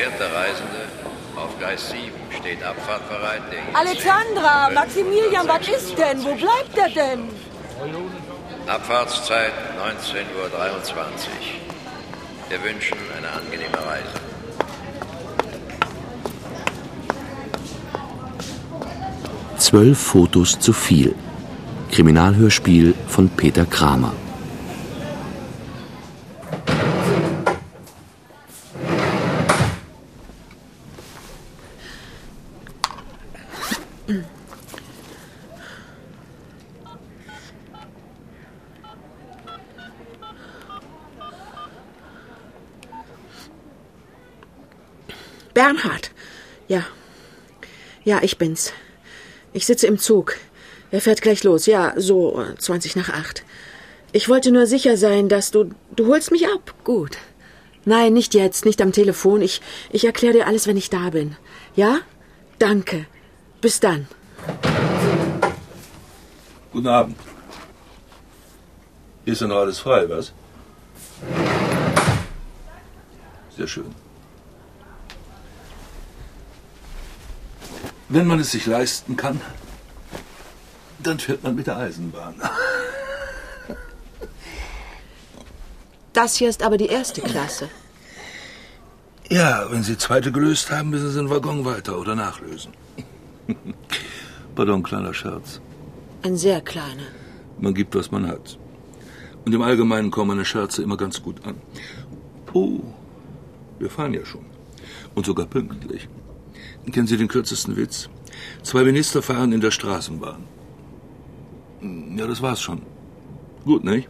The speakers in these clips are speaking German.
Verehrter Reisende, auf Gleis 7 steht Abfahrt bereit. Alexandra, Maximilian, was ist denn? Wo bleibt er denn? Abfahrtszeit 19.23 Uhr. Wir wünschen eine angenehme Reise. Zwölf Fotos zu viel. Kriminalhörspiel von Peter Kramer. Bernhard. Ja. Ja, ich bin's. Ich sitze im Zug. Er fährt gleich los. Ja, so 20 nach acht. Ich wollte nur sicher sein, dass du. Du holst mich ab. Gut. Nein, nicht jetzt, nicht am Telefon. Ich, ich erkläre dir alles, wenn ich da bin. Ja? Danke. Bis dann. Guten Abend. Ist denn alles frei, was? Sehr schön. Wenn man es sich leisten kann, dann fährt man mit der Eisenbahn. Das hier ist aber die erste Klasse. Ja, wenn Sie zweite gelöst haben, müssen Sie den Waggon weiter oder nachlösen. Pardon, kleiner Scherz. Ein sehr kleiner. Man gibt, was man hat. Und im Allgemeinen kommen meine Scherze immer ganz gut an. Oh, wir fahren ja schon. Und sogar pünktlich. Kennen Sie den kürzesten Witz? Zwei Minister fahren in der Straßenbahn. Ja, das war's schon. Gut, nicht?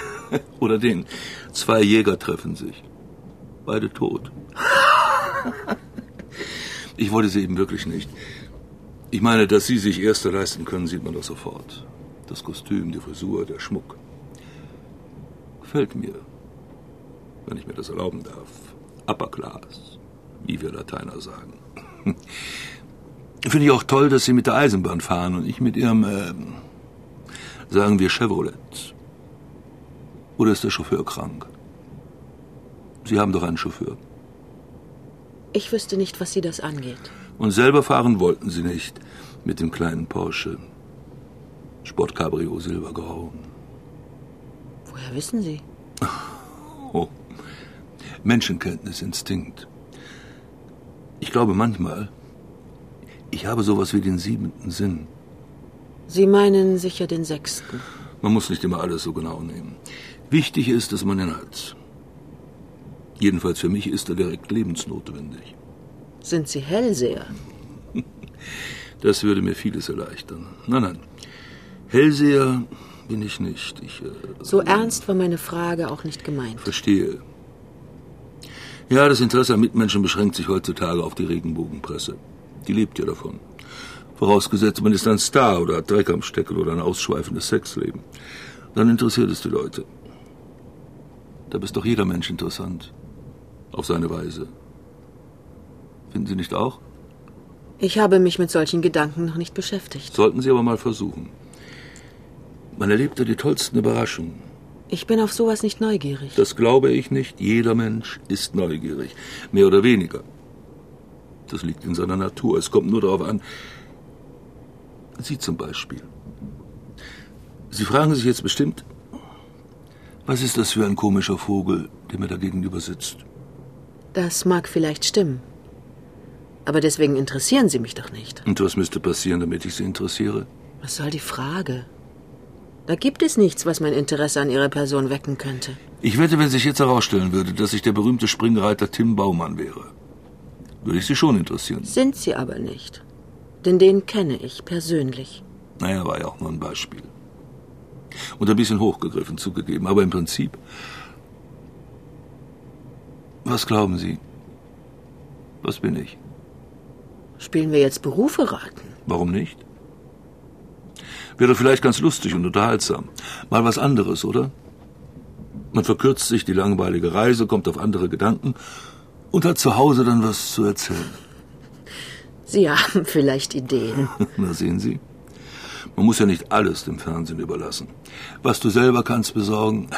Oder den. Zwei Jäger treffen sich. Beide tot. Ich wollte sie eben wirklich nicht. Ich meine, dass Sie sich Erste leisten können, sieht man doch sofort. Das Kostüm, die Frisur, der Schmuck. Gefällt mir, wenn ich mir das erlauben darf. Upper Class, wie wir Lateiner sagen. Finde ich auch toll, dass Sie mit der Eisenbahn fahren und ich mit Ihrem, äh, sagen wir, Chevrolet. Oder ist der Chauffeur krank? Sie haben doch einen Chauffeur. Ich wüsste nicht, was Sie das angeht. Und selber fahren wollten Sie nicht mit dem kleinen Porsche. Sportcabrio Silbergrau. Woher wissen Sie? Oh. Menschenkenntnis, Instinkt. Ich glaube manchmal, ich habe sowas wie den siebenten Sinn. Sie meinen sicher den sechsten. Man muss nicht immer alles so genau nehmen. Wichtig ist, dass man ihn hat. Jedenfalls für mich ist er direkt lebensnotwendig. Sind Sie Hellseher? Das würde mir vieles erleichtern. Nein, nein. Hellseher bin ich nicht. Ich, äh, So ernst war meine Frage auch nicht gemeint. Verstehe. Ja, das Interesse an Mitmenschen beschränkt sich heutzutage auf die Regenbogenpresse. Die lebt ja davon. Vorausgesetzt, man ist ein Star oder hat Dreck am Steckel oder ein ausschweifendes Sexleben. Dann interessiert es die Leute. Da ist doch jeder Mensch interessant. Auf seine Weise. Finden Sie nicht auch? Ich habe mich mit solchen Gedanken noch nicht beschäftigt. Sollten Sie aber mal versuchen. Man erlebt da die tollsten Überraschungen. Ich bin auf sowas nicht neugierig. Das glaube ich nicht. Jeder Mensch ist neugierig. Mehr oder weniger. Das liegt in seiner Natur. Es kommt nur darauf an. Sie zum Beispiel. Sie fragen sich jetzt bestimmt, was ist das für ein komischer Vogel, der mir da gegenüber sitzt? Das mag vielleicht stimmen. Aber deswegen interessieren Sie mich doch nicht. Und was müsste passieren, damit ich Sie interessiere? Was soll die Frage? Da gibt es nichts, was mein Interesse an Ihrer Person wecken könnte. Ich wette, wenn sich jetzt herausstellen würde, dass ich der berühmte Springreiter Tim Baumann wäre, würde ich Sie schon interessieren. Sind Sie aber nicht. Denn den kenne ich persönlich. Naja, war ja auch nur ein Beispiel. Und ein bisschen hochgegriffen zugegeben, aber im Prinzip. Was glauben Sie? Was bin ich? Spielen wir jetzt Berufe raten? Warum nicht? Wäre vielleicht ganz lustig und unterhaltsam. Mal was anderes, oder? Man verkürzt sich die langweilige Reise, kommt auf andere Gedanken und hat zu Hause dann was zu erzählen. Sie haben vielleicht Ideen. Na sehen Sie. Man muss ja nicht alles dem Fernsehen überlassen. Was du selber kannst besorgen,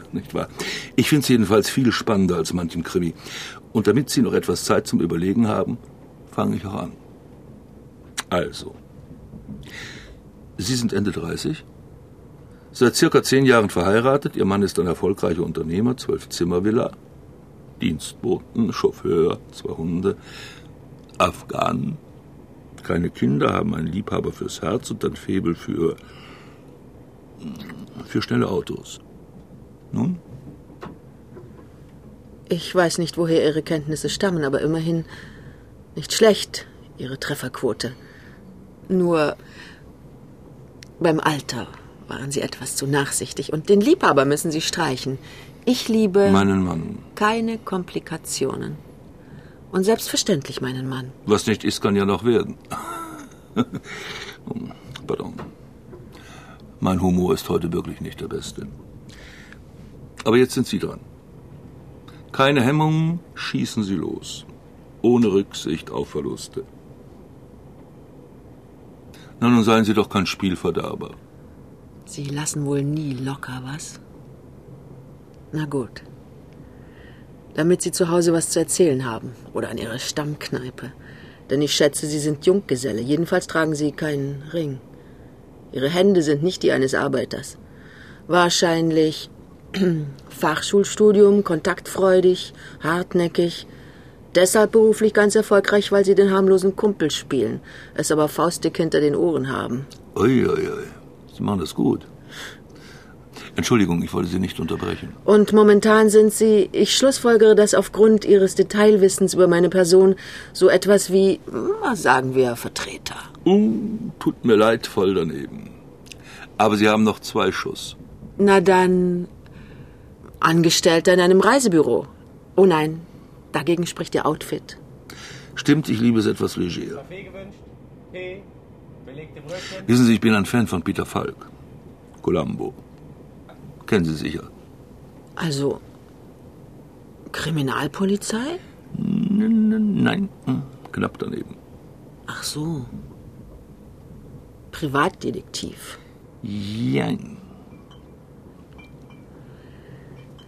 Nicht wahr? Ich finde es jedenfalls viel spannender als manchem Krimi. Und damit Sie noch etwas Zeit zum Überlegen haben, fange ich auch an. Also, Sie sind Ende 30? Seit circa zehn Jahren verheiratet. Ihr Mann ist ein erfolgreicher Unternehmer, zwölf Zimmervilla, Dienstboten, Chauffeur, zwei Hunde, Afghanen, keine Kinder, haben einen Liebhaber fürs Herz und ein Febel für für schnelle Autos. Nun? Ich weiß nicht, woher Ihre Kenntnisse stammen, aber immerhin nicht schlecht, Ihre Trefferquote. Nur beim Alter waren Sie etwas zu nachsichtig und den Liebhaber müssen Sie streichen. Ich liebe Meinen Mann. keine Komplikationen. Und selbstverständlich meinen Mann. Was nicht ist, kann ja noch werden. Pardon. Mein Humor ist heute wirklich nicht der beste. Aber jetzt sind Sie dran. Keine Hemmungen, schießen Sie los. Ohne Rücksicht auf Verluste. Na, nun seien Sie doch kein Spielverderber. Sie lassen wohl nie locker, was? Na gut. Damit Sie zu Hause was zu erzählen haben. Oder an Ihrer Stammkneipe. Denn ich schätze, Sie sind Junggeselle. Jedenfalls tragen Sie keinen Ring. Ihre Hände sind nicht die eines Arbeiters. Wahrscheinlich Fachschulstudium, kontaktfreudig, hartnäckig. Deshalb beruflich ganz erfolgreich, weil Sie den harmlosen Kumpel spielen, es aber faustdick hinter den Ohren haben. Uiuiui, ui, ui. Sie machen das gut. Entschuldigung, ich wollte Sie nicht unterbrechen. Und momentan sind Sie, ich schlussfolgere das aufgrund Ihres Detailwissens über meine Person, so etwas wie, sagen wir, Vertreter. Uh, tut mir leid, voll daneben. Aber Sie haben noch zwei Schuss. Na dann, Angestellter in einem Reisebüro. Oh nein, dagegen spricht Ihr Outfit. Stimmt, ich liebe es etwas leger. Wissen Sie, ich bin ein Fan von Peter Falk. Columbo. Kennen Sie sicher. Also, Kriminalpolizei? Nein, hm, knapp daneben. Ach so. Privatdetektiv. Jein.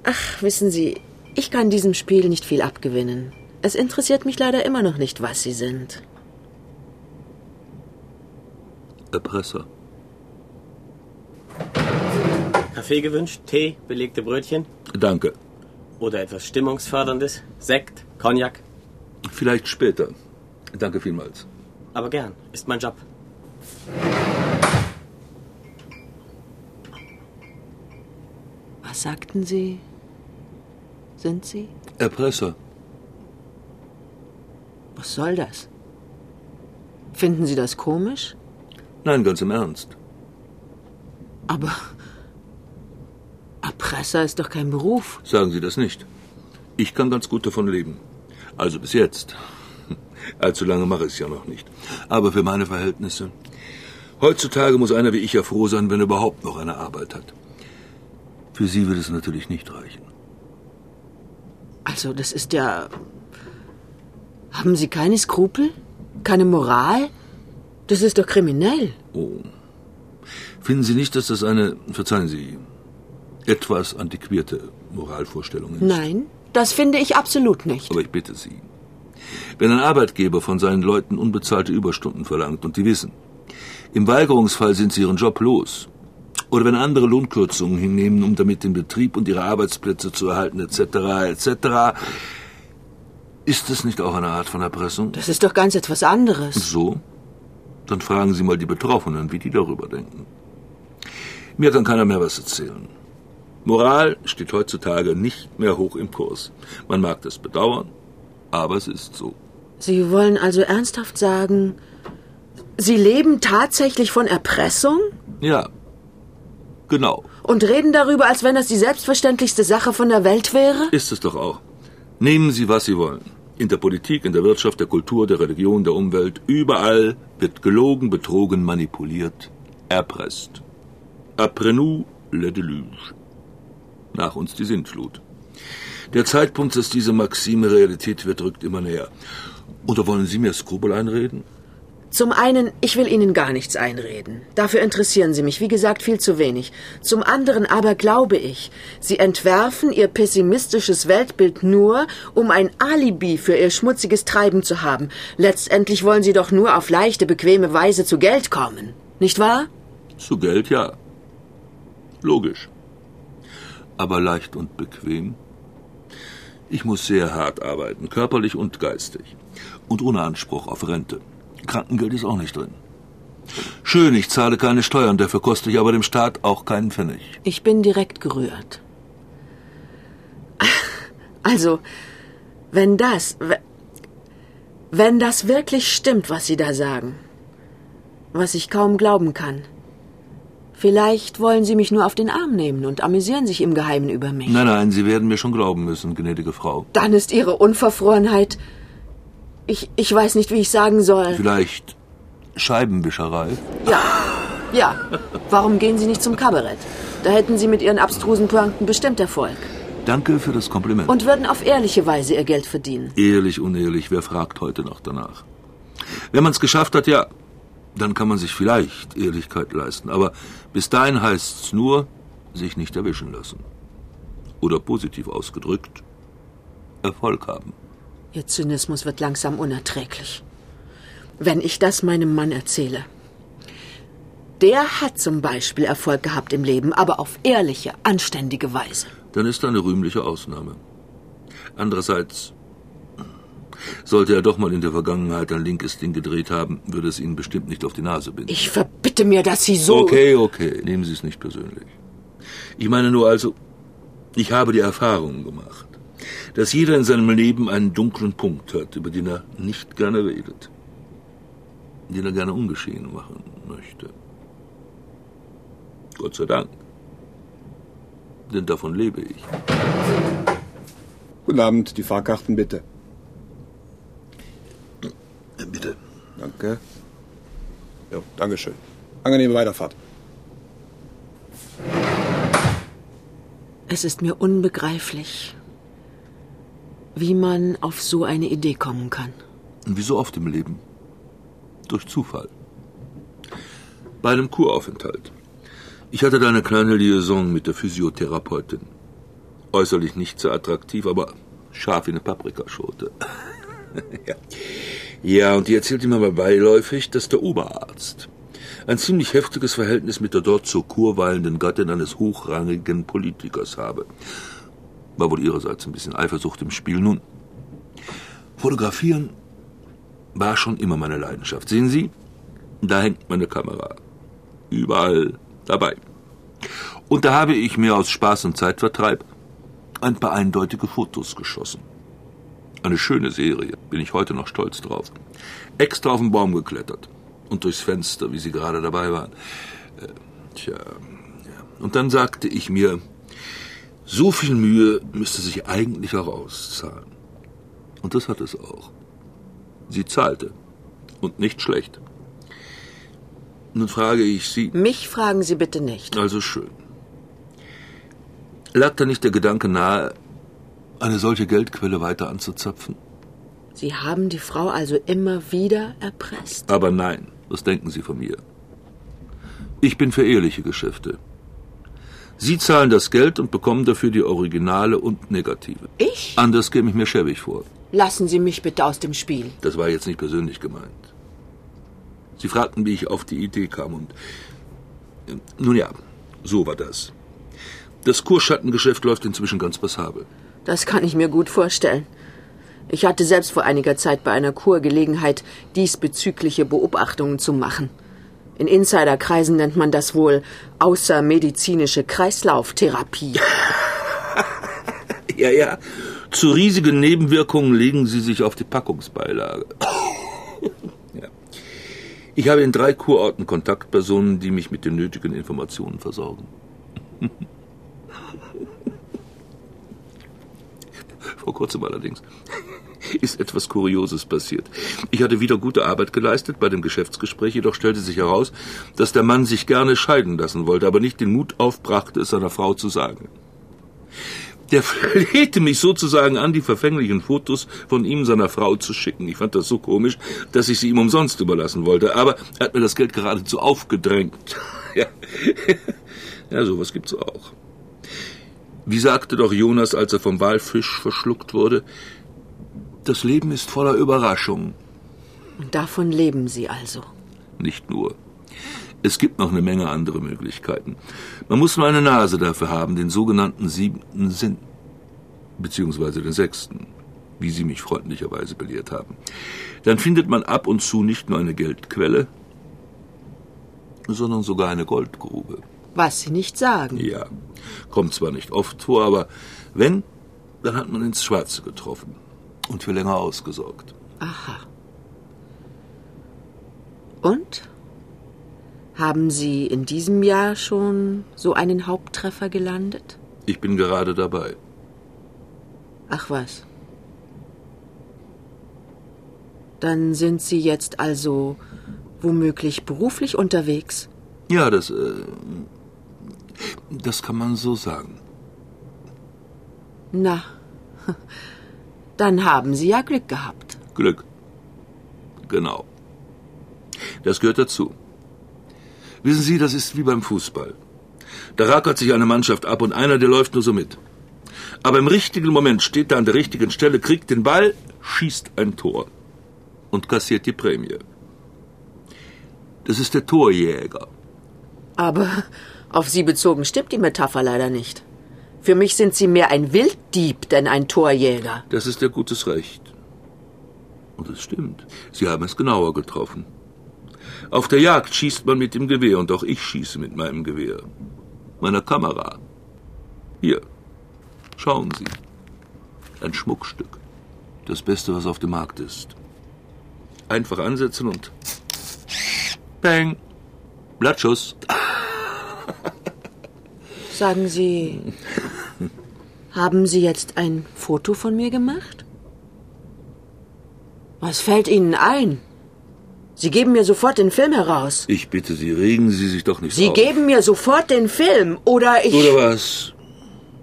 Ach, wissen Sie, ich kann diesem Spiel nicht viel abgewinnen. Es interessiert mich leider immer noch nicht, was Sie sind. Erpresser. Kaffee gewünscht, Tee, belegte Brötchen Danke. oder etwas Stimmungsförderndes, Sekt, Cognac. Vielleicht später. Danke vielmals. Aber gern, ist mein Job. Was sagten Sie? Sind Sie? Erpresser. Was soll das? Finden Sie das komisch? Nein, ganz im Ernst. Aber Erpresser ist doch kein Beruf. Sagen Sie das nicht. Ich kann ganz gut davon leben. Also bis jetzt. Allzu lange mache ich es ja noch nicht. Aber für meine Verhältnisse. Heutzutage muss einer wie ich ja froh sein, wenn er überhaupt noch eine Arbeit hat. Für Sie wird es natürlich nicht reichen. Also, das ist ja. Haben Sie keine Skrupel? Keine Moral? Das ist doch kriminell. Oh. Finden Sie nicht, dass das eine, verzeihen Sie, etwas antiquierte Moralvorstellung ist? Nein, das finde ich absolut nicht. Aber ich bitte Sie. Wenn ein Arbeitgeber von seinen Leuten unbezahlte Überstunden verlangt und die wissen, im Weigerungsfall sind sie ihren Job los, oder wenn andere Lohnkürzungen hinnehmen, um damit den Betrieb und ihre Arbeitsplätze zu erhalten, etc., etc., ist das nicht auch eine Art von Erpressung? Das ist doch ganz etwas anderes. So? Dann fragen Sie mal die Betroffenen, wie die darüber denken. Mir kann keiner mehr was erzählen. Moral steht heutzutage nicht mehr hoch im Kurs. Man mag das bedauern, aber es ist so. Sie wollen also ernsthaft sagen, Sie leben tatsächlich von Erpressung? Ja, genau. Und reden darüber, als wenn das die selbstverständlichste Sache von der Welt wäre? Ist es doch auch. Nehmen Sie, was Sie wollen. In der Politik, in der Wirtschaft, der Kultur, der Religion, der Umwelt, überall wird gelogen, betrogen, manipuliert, erpresst. Après nous, le déluge. Nach uns die Sintflut. Der Zeitpunkt, dass diese Maxime Realität wird, rückt immer näher. Oder wollen Sie mir Skrupel einreden? Zum einen, ich will Ihnen gar nichts einreden. Dafür interessieren Sie mich, wie gesagt, viel zu wenig. Zum anderen aber glaube ich, Sie entwerfen Ihr pessimistisches Weltbild nur, um ein Alibi für Ihr schmutziges Treiben zu haben. Letztendlich wollen Sie doch nur auf leichte, bequeme Weise zu Geld kommen. Nicht wahr? Zu Geld ja. Logisch. Aber leicht und bequem? Ich muss sehr hart arbeiten, körperlich und geistig. Und ohne Anspruch auf Rente. Krankengeld ist auch nicht drin. Schön, ich zahle keine Steuern, dafür koste ich aber dem Staat auch keinen Pfennig. Ich bin direkt gerührt. Also, wenn das, wenn das wirklich stimmt, was Sie da sagen, was ich kaum glauben kann, vielleicht wollen Sie mich nur auf den Arm nehmen und amüsieren sich im Geheimen über mich. Nein, nein, Sie werden mir schon glauben müssen, gnädige Frau. Dann ist Ihre Unverfrorenheit ich, ich weiß nicht, wie ich sagen soll. Vielleicht Scheibenwischerei? Ja, ja. Warum gehen Sie nicht zum Kabarett? Da hätten Sie mit Ihren abstrusen Pointen bestimmt Erfolg. Danke für das Kompliment. Und würden auf ehrliche Weise Ihr Geld verdienen. Ehrlich, unehrlich, wer fragt heute noch danach? Wenn man es geschafft hat, ja, dann kann man sich vielleicht Ehrlichkeit leisten. Aber bis dahin heißt es nur, sich nicht erwischen lassen. Oder positiv ausgedrückt, Erfolg haben. Ihr Zynismus wird langsam unerträglich. Wenn ich das meinem Mann erzähle. Der hat zum Beispiel Erfolg gehabt im Leben, aber auf ehrliche, anständige Weise. Dann ist er eine rühmliche Ausnahme. Andererseits, sollte er doch mal in der Vergangenheit ein linkes Ding gedreht haben, würde es Ihnen bestimmt nicht auf die Nase binden. Ich verbitte mir, dass Sie so. Okay, okay, nehmen Sie es nicht persönlich. Ich meine nur also, ich habe die Erfahrung gemacht dass jeder in seinem Leben einen dunklen Punkt hat, über den er nicht gerne redet, den er gerne ungeschehen machen möchte. Gott sei Dank. Denn davon lebe ich. Guten Abend, die Fahrkarten bitte. Bitte. Danke. Ja, Dankeschön. Angenehme Weiterfahrt. Es ist mir unbegreiflich, wie man auf so eine Idee kommen kann. Wie so oft im Leben. Durch Zufall. Bei einem Kuraufenthalt. Ich hatte da eine kleine Liaison mit der Physiotherapeutin. Äußerlich nicht sehr attraktiv, aber scharf wie eine Paprikaschote. ja. ja, und die erzählte mir mal beiläufig, dass der Oberarzt ein ziemlich heftiges Verhältnis mit der dort zur Kur weilenden Gattin eines hochrangigen Politikers habe. War wohl ihrerseits ein bisschen Eifersucht im Spiel. Nun, fotografieren war schon immer meine Leidenschaft. Sehen Sie, da hängt meine Kamera. Überall dabei. Und da habe ich mir aus Spaß und Zeitvertreib ein paar eindeutige Fotos geschossen. Eine schöne Serie, bin ich heute noch stolz drauf. Extra auf den Baum geklettert und durchs Fenster, wie Sie gerade dabei waren. Äh, tja, ja. Und dann sagte ich mir, so viel Mühe müsste sich eigentlich auch auszahlen. Und das hat es auch. Sie zahlte. Und nicht schlecht. Nun frage ich Sie. Mich fragen Sie bitte nicht. Also schön. Lag da nicht der Gedanke nahe, eine solche Geldquelle weiter anzuzapfen? Sie haben die Frau also immer wieder erpresst. Aber nein, was denken Sie von mir? Ich bin für ehrliche Geschäfte. Sie zahlen das Geld und bekommen dafür die Originale und Negative. Ich? Anders käme ich mir schäbig vor. Lassen Sie mich bitte aus dem Spiel. Das war jetzt nicht persönlich gemeint. Sie fragten, wie ich auf die Idee kam und. Äh, nun ja, so war das. Das Kurschattengeschäft läuft inzwischen ganz passabel. Das kann ich mir gut vorstellen. Ich hatte selbst vor einiger Zeit bei einer Kur Gelegenheit, diesbezügliche Beobachtungen zu machen. In Insiderkreisen nennt man das wohl außermedizinische Kreislauftherapie. ja, ja. Zu riesigen Nebenwirkungen legen Sie sich auf die Packungsbeilage. ja. Ich habe in drei Kurorten Kontaktpersonen, die mich mit den nötigen Informationen versorgen. Vor kurzem allerdings ist etwas Kurioses passiert. Ich hatte wieder gute Arbeit geleistet bei dem Geschäftsgespräch, jedoch stellte sich heraus, dass der Mann sich gerne scheiden lassen wollte, aber nicht den Mut aufbrachte, es seiner Frau zu sagen. Der flehte mich sozusagen an, die verfänglichen Fotos von ihm seiner Frau zu schicken. Ich fand das so komisch, dass ich sie ihm umsonst überlassen wollte. Aber er hat mir das Geld geradezu aufgedrängt. ja. ja, sowas gibt's auch. Wie sagte doch Jonas, als er vom Walfisch verschluckt wurde, das Leben ist voller Überraschungen. Und davon leben Sie also. Nicht nur. Es gibt noch eine Menge andere Möglichkeiten. Man muss nur eine Nase dafür haben, den sogenannten siebten Sinn. Beziehungsweise den sechsten, wie Sie mich freundlicherweise belehrt haben. Dann findet man ab und zu nicht nur eine Geldquelle, sondern sogar eine Goldgrube. Was Sie nicht sagen. Ja, kommt zwar nicht oft vor, aber wenn, dann hat man ins Schwarze getroffen und für länger ausgesorgt. Aha. Und? Haben Sie in diesem Jahr schon so einen Haupttreffer gelandet? Ich bin gerade dabei. Ach was. Dann sind Sie jetzt also womöglich beruflich unterwegs? Ja, das, äh, das kann man so sagen. Na, dann haben Sie ja Glück gehabt. Glück. Genau. Das gehört dazu. Wissen Sie, das ist wie beim Fußball. Da rackert sich eine Mannschaft ab und einer, der läuft nur so mit. Aber im richtigen Moment steht er an der richtigen Stelle, kriegt den Ball, schießt ein Tor und kassiert die Prämie. Das ist der Torjäger. Aber auf Sie bezogen stimmt die Metapher leider nicht. Für mich sind Sie mehr ein Wilddieb denn ein Torjäger. Das ist Ihr gutes Recht. Und es stimmt. Sie haben es genauer getroffen. Auf der Jagd schießt man mit dem Gewehr und auch ich schieße mit meinem Gewehr. Meiner Kamera. Hier. Schauen Sie. Ein Schmuckstück. Das Beste, was auf dem Markt ist. Einfach ansetzen und. Bang! Blattschuss. Sagen Sie, haben Sie jetzt ein Foto von mir gemacht? Was fällt Ihnen ein? Sie geben mir sofort den Film heraus. Ich bitte Sie, regen Sie sich doch nicht Sie auf. geben mir sofort den Film, oder ich. Oder was?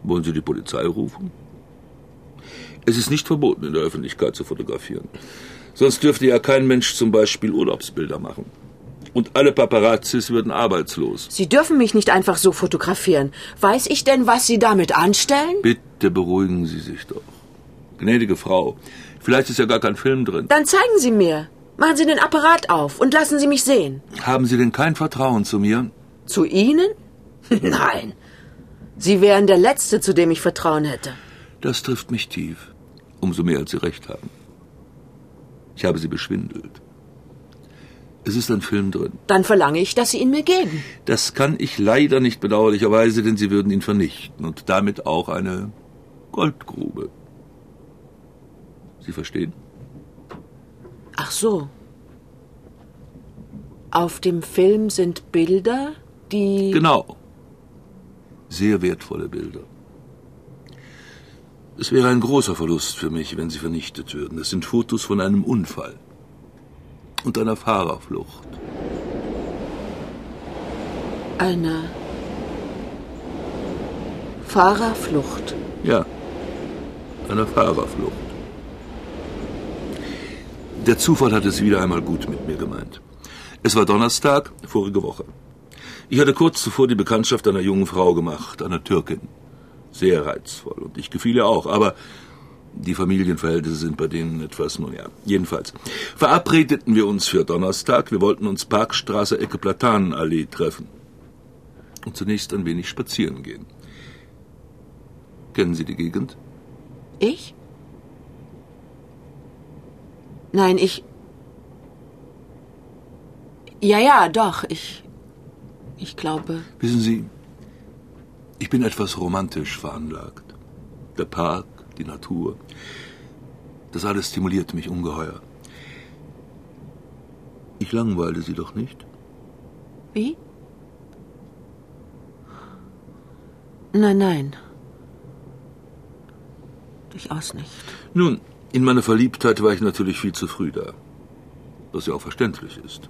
Wollen Sie die Polizei rufen? Es ist nicht verboten, in der Öffentlichkeit zu fotografieren. Sonst dürfte ja kein Mensch zum Beispiel Urlaubsbilder machen. Und alle Paparazzis würden arbeitslos. Sie dürfen mich nicht einfach so fotografieren. Weiß ich denn, was Sie damit anstellen? Bitte beruhigen Sie sich doch. Gnädige Frau, vielleicht ist ja gar kein Film drin. Dann zeigen Sie mir. Machen Sie den Apparat auf und lassen Sie mich sehen. Haben Sie denn kein Vertrauen zu mir? Zu Ihnen? Nein. Sie wären der Letzte, zu dem ich Vertrauen hätte. Das trifft mich tief. Umso mehr, als Sie recht haben. Ich habe Sie beschwindelt. Es ist ein Film drin. Dann verlange ich, dass Sie ihn mir geben. Das kann ich leider nicht bedauerlicherweise, denn Sie würden ihn vernichten und damit auch eine Goldgrube. Sie verstehen? Ach so. Auf dem Film sind Bilder, die. Genau. Sehr wertvolle Bilder. Es wäre ein großer Verlust für mich, wenn sie vernichtet würden. Es sind Fotos von einem Unfall und einer Fahrerflucht. Einer Fahrerflucht. Ja, einer Fahrerflucht. Der Zufall hat es wieder einmal gut mit mir gemeint. Es war Donnerstag, vorige Woche. Ich hatte kurz zuvor die Bekanntschaft einer jungen Frau gemacht, einer Türkin. Sehr reizvoll und ich gefiel ihr auch, aber die Familienverhältnisse sind bei denen etwas, nun ja, jedenfalls. Verabredeten wir uns für Donnerstag, wir wollten uns Parkstraße Ecke Platanenallee treffen und zunächst ein wenig spazieren gehen. Kennen Sie die Gegend? Ich? Nein, ich. Ja, ja, doch, ich. Ich glaube. Wissen Sie, ich bin etwas romantisch veranlagt. Der Park, die Natur, das alles stimuliert mich ungeheuer. Ich langweile Sie doch nicht? Wie? Nein, nein. Durchaus nicht. Nun, in meiner Verliebtheit war ich natürlich viel zu früh da. Was ja auch verständlich ist.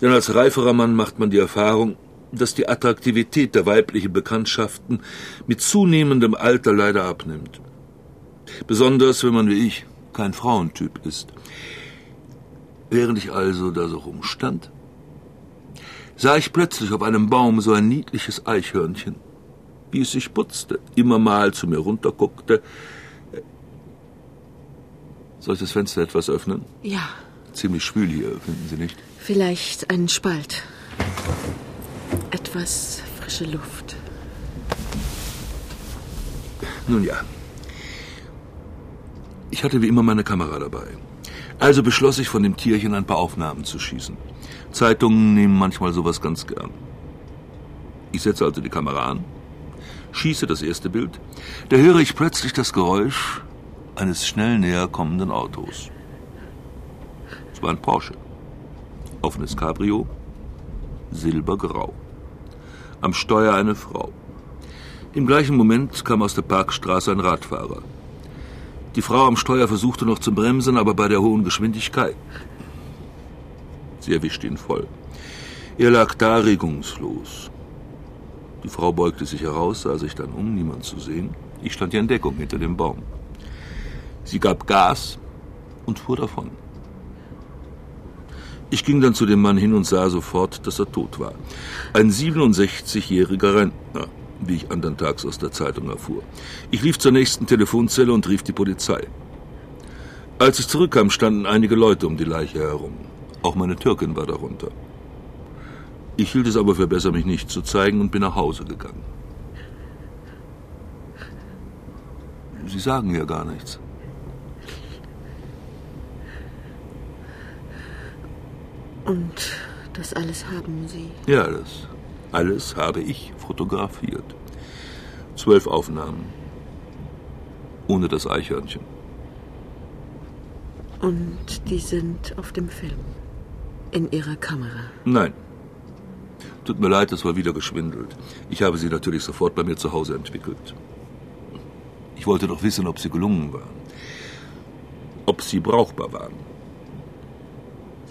Denn als reiferer Mann macht man die Erfahrung, dass die Attraktivität der weiblichen Bekanntschaften mit zunehmendem Alter leider abnimmt. Besonders wenn man wie ich kein Frauentyp ist. Während ich also da so rumstand, sah ich plötzlich auf einem Baum so ein niedliches Eichhörnchen, wie es sich putzte, immer mal zu mir runterguckte. Soll ich das Fenster etwas öffnen? Ja, Ziemlich schwül hier, finden Sie nicht? vielleicht einen Spalt. Etwas frische Luft. Nun ja. Ich hatte wie immer meine Kamera dabei. Also beschloss ich, von dem Tierchen ein paar Aufnahmen zu schießen. Zeitungen nehmen manchmal sowas ganz gern. Ich setze also die Kamera an, schieße das erste Bild. Da höre ich plötzlich das Geräusch eines schnell näher kommenden Autos. Es war ein Porsche. Offenes Cabrio, silbergrau. Am Steuer eine Frau. Im gleichen Moment kam aus der Parkstraße ein Radfahrer. Die Frau am Steuer versuchte noch zu bremsen, aber bei der hohen Geschwindigkeit. Sie erwischte ihn voll. Er lag da regungslos. Die Frau beugte sich heraus, sah sich dann um, niemand zu sehen. Ich stand hier in Deckung hinter dem Baum. Sie gab Gas und fuhr davon. Ich ging dann zu dem Mann hin und sah sofort, dass er tot war. Ein 67-jähriger Rentner, wie ich andern Tags aus der Zeitung erfuhr. Ich lief zur nächsten Telefonzelle und rief die Polizei. Als ich zurückkam, standen einige Leute um die Leiche herum. Auch meine Türkin war darunter. Ich hielt es aber für besser, mich nicht zu zeigen und bin nach Hause gegangen. Sie sagen ja gar nichts. Und das alles haben Sie. Ja, das alles habe ich fotografiert. Zwölf Aufnahmen. Ohne das Eichhörnchen. Und die sind auf dem Film. In Ihrer Kamera. Nein. Tut mir leid, es war wieder geschwindelt. Ich habe sie natürlich sofort bei mir zu Hause entwickelt. Ich wollte doch wissen, ob sie gelungen waren. Ob sie brauchbar waren.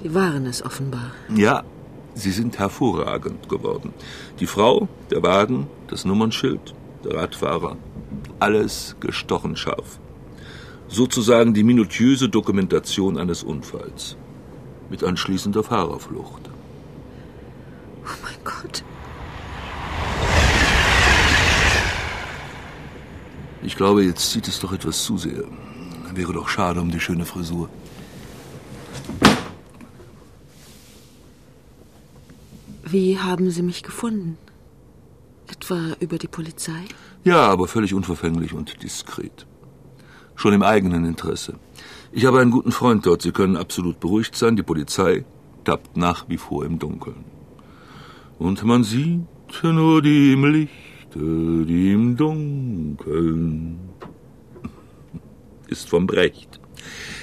Sie waren es offenbar. Ja, sie sind hervorragend geworden. Die Frau, der Wagen, das Nummernschild, der Radfahrer, alles gestochen scharf. Sozusagen die minutiöse Dokumentation eines Unfalls. Mit anschließender Fahrerflucht. Oh mein Gott. Ich glaube, jetzt zieht es doch etwas zu sehr. Wäre doch schade um die schöne Frisur. Wie haben Sie mich gefunden? Etwa über die Polizei? Ja, aber völlig unverfänglich und diskret. Schon im eigenen Interesse. Ich habe einen guten Freund dort. Sie können absolut beruhigt sein. Die Polizei tappt nach wie vor im Dunkeln. Und man sieht nur die im Lichte, die im Dunkeln. Ist vom Brecht.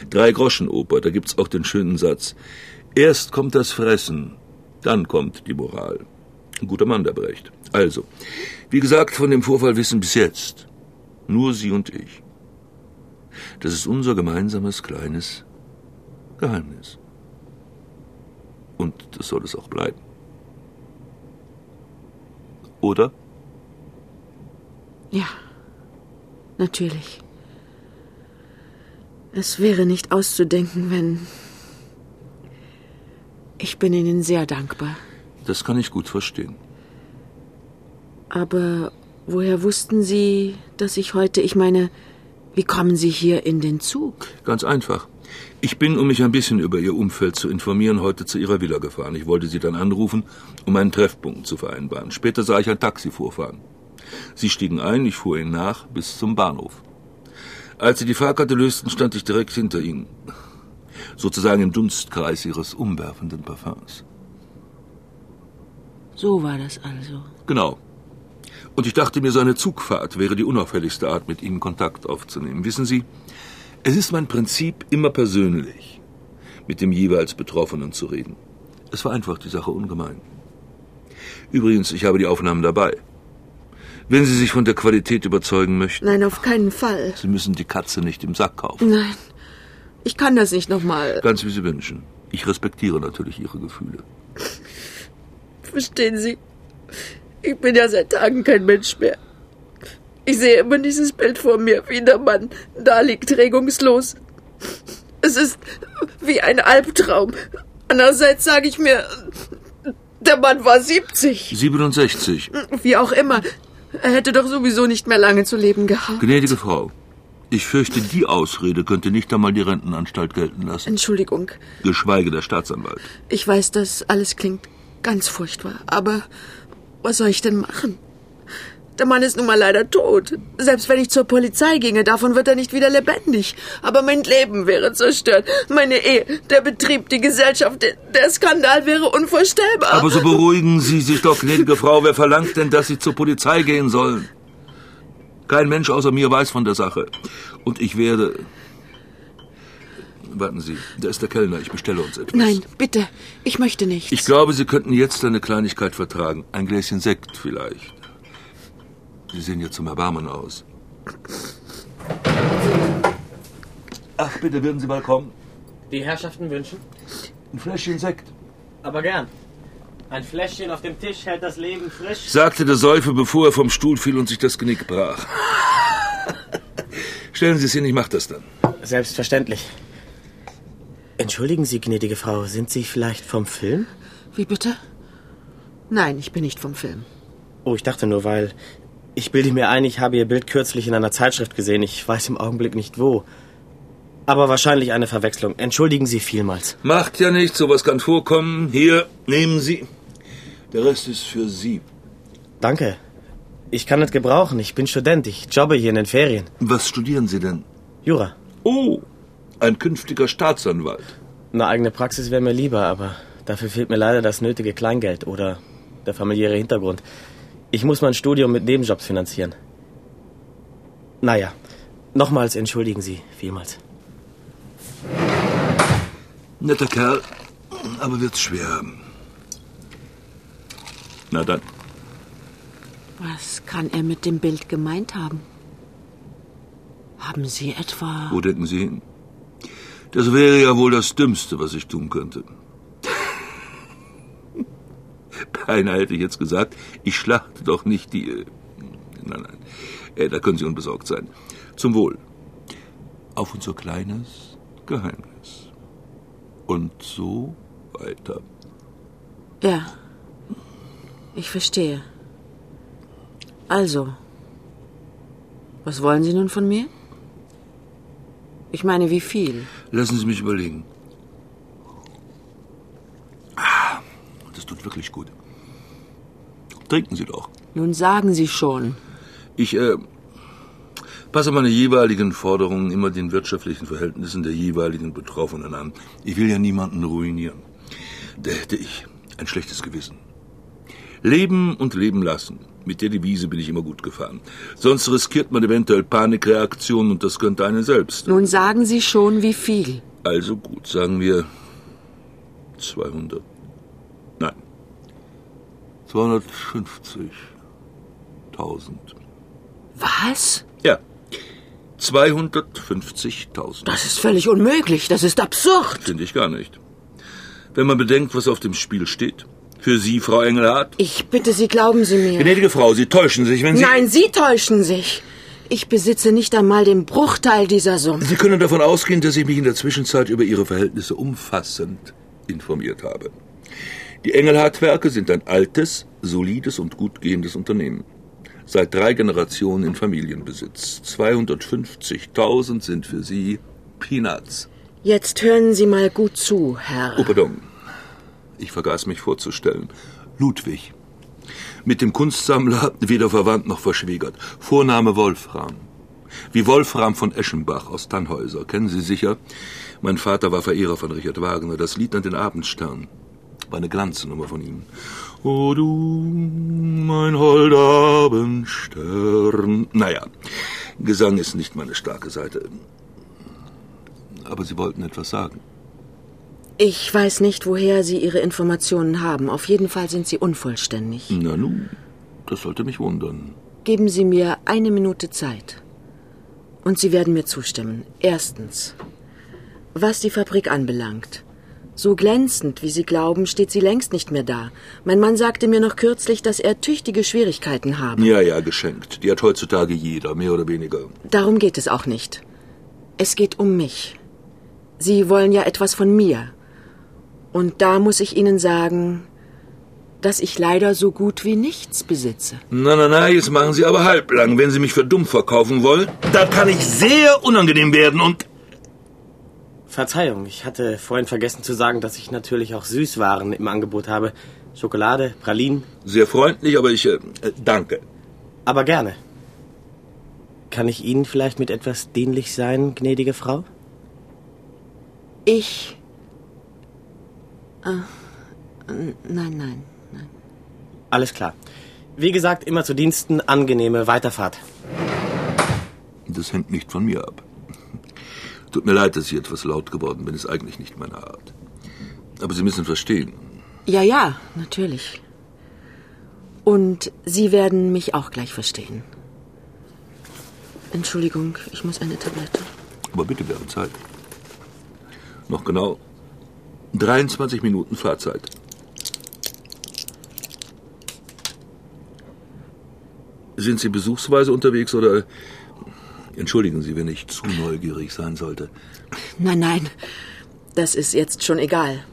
Drei Groschenoper, da gibt's auch den schönen Satz. Erst kommt das Fressen, dann kommt die Moral. Ein guter Mann, der Brecht. Also, wie gesagt, von dem Vorfall wissen bis jetzt nur Sie und ich. Das ist unser gemeinsames kleines Geheimnis. Und das soll es auch bleiben. Oder? Ja, natürlich. Es wäre nicht auszudenken, wenn. Ich bin Ihnen sehr dankbar. Das kann ich gut verstehen. Aber woher wussten Sie, dass ich heute, ich meine, wie kommen Sie hier in den Zug? Ganz einfach. Ich bin, um mich ein bisschen über Ihr Umfeld zu informieren, heute zu Ihrer Villa gefahren. Ich wollte Sie dann anrufen, um einen Treffpunkt zu vereinbaren. Später sah ich ein Taxi vorfahren. Sie stiegen ein, ich fuhr Ihnen nach bis zum Bahnhof. Als Sie die Fahrkarte lösten, stand ich direkt hinter Ihnen. Sozusagen im Dunstkreis Ihres umwerfenden Parfums. So war das also. Genau. Und ich dachte mir, so eine Zugfahrt wäre die unauffälligste Art, mit Ihnen Kontakt aufzunehmen. Wissen Sie, es ist mein Prinzip, immer persönlich mit dem jeweils Betroffenen zu reden. Es vereinfacht die Sache ungemein. Übrigens, ich habe die Aufnahmen dabei. Wenn Sie sich von der Qualität überzeugen möchten, Nein, auf keinen Fall. Sie müssen die Katze nicht im Sack kaufen. Nein, ich kann das nicht nochmal. Ganz wie Sie wünschen. Ich respektiere natürlich Ihre Gefühle. Verstehen Sie? Ich bin ja seit Tagen kein Mensch mehr. Ich sehe immer dieses Bild vor mir, wie der Mann da liegt, regungslos. Es ist wie ein Albtraum. Andererseits sage ich mir, der Mann war 70. 67. Wie auch immer. Er hätte doch sowieso nicht mehr lange zu leben gehabt. Gnädige Frau, ich fürchte, die Ausrede könnte nicht einmal die Rentenanstalt gelten lassen. Entschuldigung. Geschweige der Staatsanwalt. Ich weiß, das alles klingt ganz furchtbar. Aber was soll ich denn machen? Der Mann ist nun mal leider tot. Selbst wenn ich zur Polizei ginge, davon wird er nicht wieder lebendig. Aber mein Leben wäre zerstört. Meine Ehe, der Betrieb, die Gesellschaft, der, der Skandal wäre unvorstellbar. Aber so beruhigen Sie sich doch, gnädige Frau. Wer verlangt denn, dass Sie zur Polizei gehen sollen? Kein Mensch außer mir weiß von der Sache. Und ich werde. Warten Sie, da ist der Kellner. Ich bestelle uns etwas. Nein, bitte. Ich möchte nichts. Ich glaube, Sie könnten jetzt eine Kleinigkeit vertragen. Ein Gläschen Sekt vielleicht. Sie sehen ja zum Erbarmen aus. Ach, bitte, würden Sie mal kommen? Die Herrschaften wünschen? Ein Fläschchen Sekt. Aber gern. Ein Fläschchen auf dem Tisch hält das Leben frisch. sagte der Säufer, bevor er vom Stuhl fiel und sich das Genick brach. Stellen Sie es hin, ich mach das dann. Selbstverständlich. Entschuldigen Sie, gnädige Frau, sind Sie vielleicht vom Film? Wie bitte? Nein, ich bin nicht vom Film. Oh, ich dachte nur, weil ich bilde mir ein, ich habe Ihr Bild kürzlich in einer Zeitschrift gesehen. Ich weiß im Augenblick nicht wo. Aber wahrscheinlich eine Verwechslung. Entschuldigen Sie vielmals. Macht ja nichts, sowas kann vorkommen. Hier, nehmen Sie. Der Rest ist für Sie. Danke. Ich kann es gebrauchen. Ich bin Student. Ich jobbe hier in den Ferien. Was studieren Sie denn? Jura. Oh, ein künftiger Staatsanwalt. Eine eigene Praxis wäre mir lieber, aber dafür fehlt mir leider das nötige Kleingeld oder der familiäre Hintergrund. Ich muss mein Studium mit Nebenjobs finanzieren. Naja, nochmals entschuldigen Sie vielmals. Netter Kerl, aber wird's schwer. Na dann. Was kann er mit dem Bild gemeint haben? Haben Sie etwa... Wo denken Sie hin? Das wäre ja wohl das Dümmste, was ich tun könnte. Beinahe hätte ich jetzt gesagt, ich schlachte doch nicht die. äh, Nein, nein. Äh, Da können Sie unbesorgt sein. Zum Wohl. Auf unser kleines Geheimnis. Und so weiter. Ja, ich verstehe. Also, was wollen Sie nun von mir? Ich meine, wie viel? Lassen Sie mich überlegen. Ah, Das tut wirklich gut. Trinken Sie doch. Nun sagen Sie schon. Ich äh, passe meine jeweiligen Forderungen immer den wirtschaftlichen Verhältnissen der jeweiligen Betroffenen an. Ich will ja niemanden ruinieren. Da hätte ich ein schlechtes Gewissen. Leben und leben lassen. Mit der Devise bin ich immer gut gefahren. Sonst riskiert man eventuell Panikreaktionen und das könnte einen selbst. Nun sagen Sie schon, wie viel. Also gut, sagen wir 200. Nein. 250.000. Was? Ja. 250.000. Das ist völlig unmöglich. Das ist absurd. Finde ich gar nicht. Wenn man bedenkt, was auf dem Spiel steht. Für Sie, Frau Engelhardt. Ich bitte Sie, glauben Sie mir. Gnädige Frau, Sie täuschen sich, wenn Sie... Nein, Sie täuschen sich. Ich besitze nicht einmal den Bruchteil dieser Summe. Sie können davon ausgehen, dass ich mich in der Zwischenzeit über Ihre Verhältnisse umfassend informiert habe. Die Engelhardt-Werke sind ein altes, solides und gut gehendes Unternehmen. Seit drei Generationen in Familienbesitz. 250.000 sind für Sie Peanuts. Jetzt hören Sie mal gut zu, Herr. Oh, pardon. Ich vergaß mich vorzustellen. Ludwig. Mit dem Kunstsammler weder verwandt noch verschwägert. Vorname Wolfram. Wie Wolfram von Eschenbach aus Tannhäuser. Kennen Sie sicher? Mein Vater war Verehrer von Richard Wagner. Das Lied an den Abendstern. War eine Glanznummer von ihm. O du, mein holder Abendstern. Naja, Gesang ist nicht meine starke Seite. Aber Sie wollten etwas sagen. Ich weiß nicht, woher Sie Ihre Informationen haben. Auf jeden Fall sind sie unvollständig. Na nun, das sollte mich wundern. Geben Sie mir eine Minute Zeit. Und Sie werden mir zustimmen. Erstens, was die Fabrik anbelangt, So glänzend, wie Sie glauben, steht sie längst nicht mehr da. Mein Mann sagte mir noch kürzlich, dass er tüchtige Schwierigkeiten habe. Ja, ja, geschenkt. Die hat heutzutage jeder, mehr oder weniger. Darum geht es auch nicht. Es geht um mich. Sie wollen ja etwas von mir. Und da muss ich Ihnen sagen, dass ich leider so gut wie nichts besitze. Na, na, na, jetzt machen Sie aber halblang. Wenn Sie mich für dumm verkaufen wollen, da kann ich sehr unangenehm werden und... Verzeihung, ich hatte vorhin vergessen zu sagen, dass ich natürlich auch Süßwaren im Angebot habe. Schokolade, Pralinen. Sehr freundlich, aber ich... Äh, äh, danke. Aber gerne. Kann ich Ihnen vielleicht mit etwas dienlich sein, gnädige Frau? Ich. Äh, nein, nein, nein. Alles klar. Wie gesagt, immer zu Diensten, angenehme Weiterfahrt. Das hängt nicht von mir ab. Tut mir leid, dass ich etwas laut geworden bin, ist eigentlich nicht meine Art. Aber Sie müssen verstehen. Ja, ja, natürlich. Und Sie werden mich auch gleich verstehen. Entschuldigung, ich muss eine Tablette. Aber bitte, wir haben Zeit. Noch genau 23 Minuten Fahrzeit. Sind Sie besuchsweise unterwegs oder entschuldigen Sie, wenn ich zu neugierig sein sollte? Nein, nein, das ist jetzt schon egal.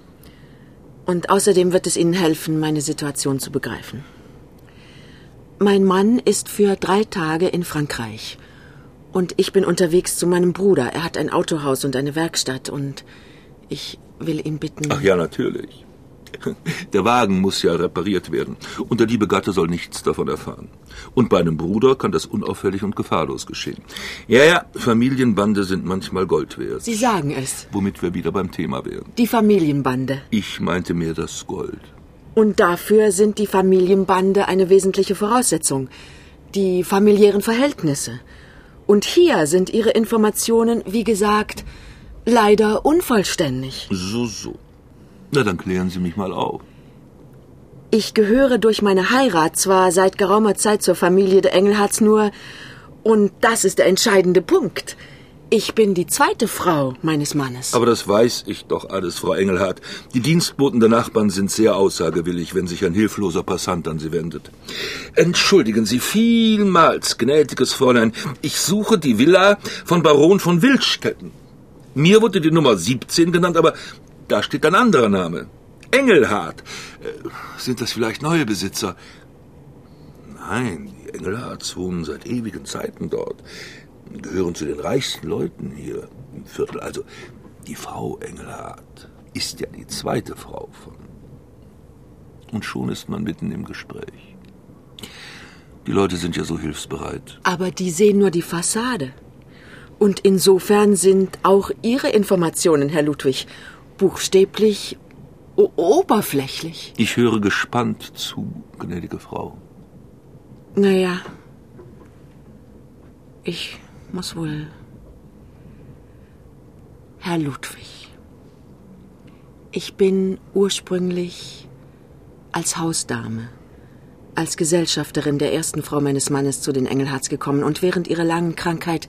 Und außerdem wird es Ihnen helfen, meine Situation zu begreifen. Mein Mann ist für drei Tage in Frankreich. Und ich bin unterwegs zu meinem Bruder. Er hat ein Autohaus und eine Werkstatt. Und ich will ihn bitten. Ach ja, natürlich. Der Wagen muss ja repariert werden. Und der liebe Gatte soll nichts davon erfahren. Und bei einem Bruder kann das unauffällig und gefahrlos geschehen. Ja, ja, Familienbande sind manchmal Gold wert. Sie sagen es. Womit wir wieder beim Thema wären. Die Familienbande. Ich meinte mehr das Gold. Und dafür sind die Familienbande eine wesentliche Voraussetzung. Die familiären Verhältnisse. Und hier sind Ihre Informationen, wie gesagt, leider unvollständig. So, so. Na, dann klären Sie mich mal auf. Ich gehöre durch meine Heirat zwar seit geraumer Zeit zur Familie der Engelhards nur, und das ist der entscheidende Punkt. Ich bin die zweite Frau meines Mannes. Aber das weiß ich doch alles, Frau Engelhardt. Die Dienstboten der Nachbarn sind sehr aussagewillig, wenn sich ein hilfloser Passant an sie wendet. Entschuldigen Sie vielmals, gnädiges Fräulein. Ich suche die Villa von Baron von Wildstetten. Mir wurde die Nummer 17 genannt, aber da steht ein anderer Name. Engelhardt. Äh, sind das vielleicht neue Besitzer? Nein, die Engelhardts wohnen seit ewigen Zeiten dort gehören zu den reichsten Leuten hier im Viertel. Also die Frau Engelhardt ist ja die zweite Frau von. Und schon ist man mitten im Gespräch. Die Leute sind ja so hilfsbereit. Aber die sehen nur die Fassade. Und insofern sind auch Ihre Informationen, Herr Ludwig, buchstäblich oberflächlich. Ich höre gespannt zu, gnädige Frau. Naja, ich muss wohl. Herr Ludwig, ich bin ursprünglich als Hausdame, als Gesellschafterin der ersten Frau meines Mannes zu den Engelhards gekommen und während ihrer langen Krankheit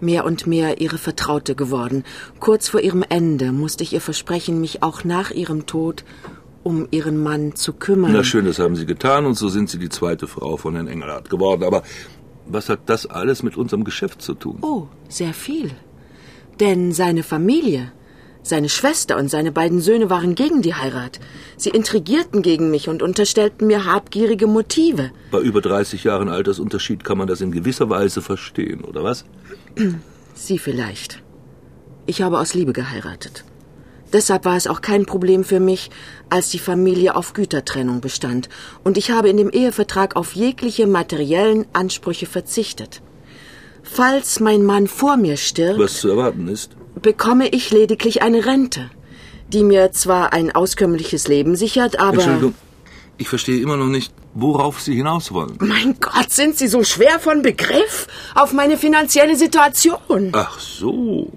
mehr und mehr ihre Vertraute geworden. Kurz vor ihrem Ende musste ich ihr versprechen, mich auch nach ihrem Tod um ihren Mann zu kümmern. Na schön, das haben Sie getan und so sind Sie die zweite Frau von Herrn Engelhardt geworden. Aber was hat das alles mit unserem Geschäft zu tun? Oh, sehr viel. Denn seine Familie, seine Schwester und seine beiden Söhne waren gegen die Heirat. Sie intrigierten gegen mich und unterstellten mir habgierige Motive. Bei über 30 Jahren Altersunterschied kann man das in gewisser Weise verstehen, oder was? Sie vielleicht. Ich habe aus Liebe geheiratet. Deshalb war es auch kein Problem für mich, als die Familie auf Gütertrennung bestand, und ich habe in dem Ehevertrag auf jegliche materiellen Ansprüche verzichtet. Falls mein Mann vor mir stirbt, was zu erwarten ist, bekomme ich lediglich eine Rente, die mir zwar ein auskömmliches Leben sichert, aber Entschuldigung, ich verstehe immer noch nicht, worauf Sie hinaus wollen. Mein Gott, sind Sie so schwer von Begriff auf meine finanzielle Situation? Ach so.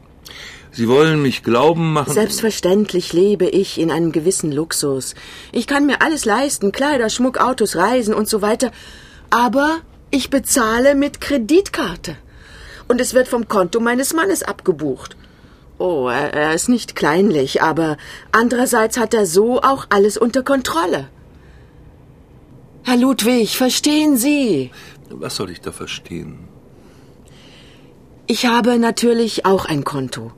Sie wollen mich glauben machen. Selbstverständlich lebe ich in einem gewissen Luxus. Ich kann mir alles leisten, Kleider, Schmuck, Autos, Reisen und so weiter. Aber ich bezahle mit Kreditkarte. Und es wird vom Konto meines Mannes abgebucht. Oh, er, er ist nicht kleinlich, aber andererseits hat er so auch alles unter Kontrolle. Herr Ludwig, verstehen Sie? Was soll ich da verstehen? Ich habe natürlich auch ein Konto.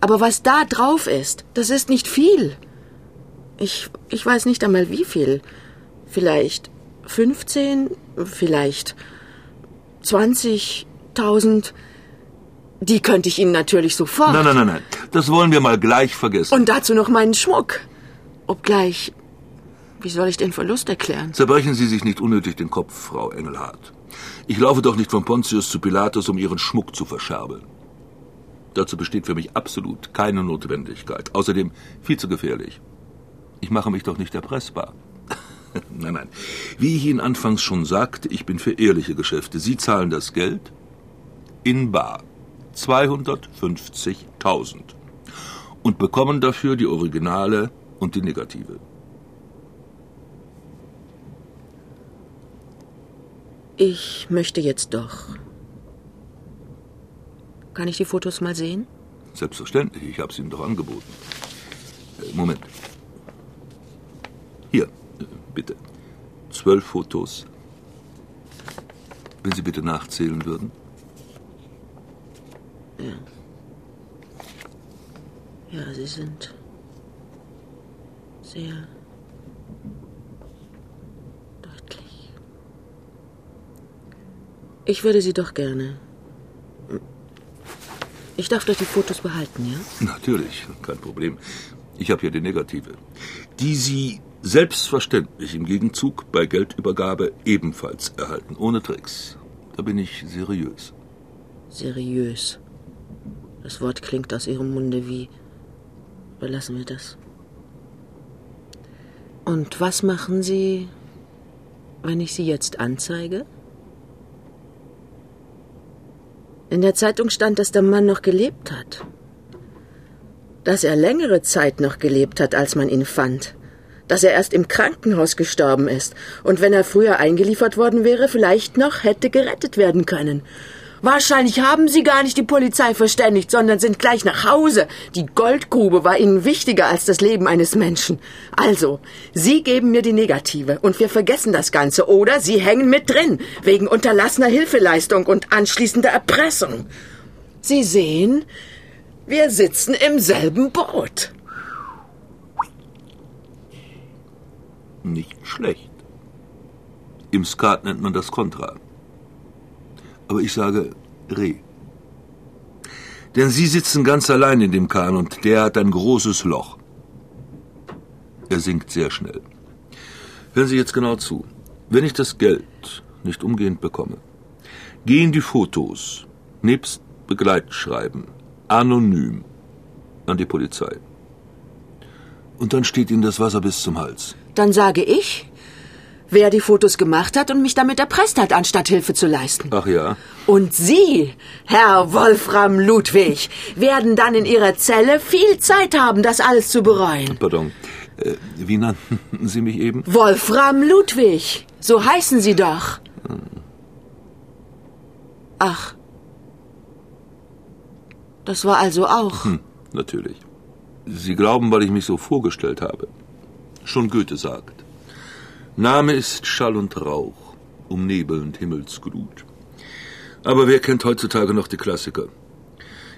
Aber was da drauf ist, das ist nicht viel. Ich, ich weiß nicht einmal wie viel. Vielleicht 15, vielleicht 20.000. Die könnte ich Ihnen natürlich sofort. Nein, nein, nein, nein. Das wollen wir mal gleich vergessen. Und dazu noch meinen Schmuck. Obgleich, wie soll ich den Verlust erklären? Zerbrechen Sie sich nicht unnötig den Kopf, Frau Engelhardt. Ich laufe doch nicht von Pontius zu Pilatus, um Ihren Schmuck zu verscherbeln. Dazu besteht für mich absolut keine Notwendigkeit. Außerdem viel zu gefährlich. Ich mache mich doch nicht erpressbar. nein, nein. Wie ich Ihnen anfangs schon sagte, ich bin für ehrliche Geschäfte. Sie zahlen das Geld in bar. 250.000. Und bekommen dafür die Originale und die Negative. Ich möchte jetzt doch. Kann ich die Fotos mal sehen? Selbstverständlich, ich habe es Ihnen doch angeboten. Äh, Moment. Hier, äh, bitte. Zwölf Fotos. Wenn Sie bitte nachzählen würden. Ja. Ja, sie sind sehr deutlich. Ich würde sie doch gerne. Ich darf doch die Fotos behalten, ja? Natürlich, kein Problem. Ich habe hier die Negative. Die Sie selbstverständlich im Gegenzug bei Geldübergabe ebenfalls erhalten, ohne Tricks. Da bin ich seriös. Seriös. Das Wort klingt aus Ihrem Munde wie. Belassen wir das. Und was machen Sie, wenn ich Sie jetzt anzeige? In der Zeitung stand, dass der Mann noch gelebt hat. Dass er längere Zeit noch gelebt hat, als man ihn fand. Dass er erst im Krankenhaus gestorben ist und wenn er früher eingeliefert worden wäre, vielleicht noch hätte gerettet werden können. Wahrscheinlich haben Sie gar nicht die Polizei verständigt, sondern sind gleich nach Hause. Die Goldgrube war Ihnen wichtiger als das Leben eines Menschen. Also, Sie geben mir die Negative und wir vergessen das Ganze oder Sie hängen mit drin, wegen unterlassener Hilfeleistung und anschließender Erpressung. Sie sehen, wir sitzen im selben Boot. Nicht schlecht. Im Skat nennt man das Kontra. Aber ich sage Reh. Denn Sie sitzen ganz allein in dem Kahn und der hat ein großes Loch. Er sinkt sehr schnell. Hören Sie jetzt genau zu. Wenn ich das Geld nicht umgehend bekomme, gehen die Fotos nebst Begleitschreiben anonym an die Polizei. Und dann steht Ihnen das Wasser bis zum Hals. Dann sage ich, wer die Fotos gemacht hat und mich damit erpresst hat, anstatt Hilfe zu leisten. Ach ja, Und Sie, Herr Wolfram Ludwig, werden dann in Ihrer Zelle viel Zeit haben, das alles zu bereuen. pardon. Äh, wie nannten Sie mich eben? Wolfram Ludwig, so heißen Sie doch. Ach. Das war also auch. Hm, natürlich. Sie glauben, weil ich mich so vorgestellt habe. Schon Goethe sagt. Name ist Schall und Rauch, umnebelnd Himmelsglut. Aber wer kennt heutzutage noch die Klassiker?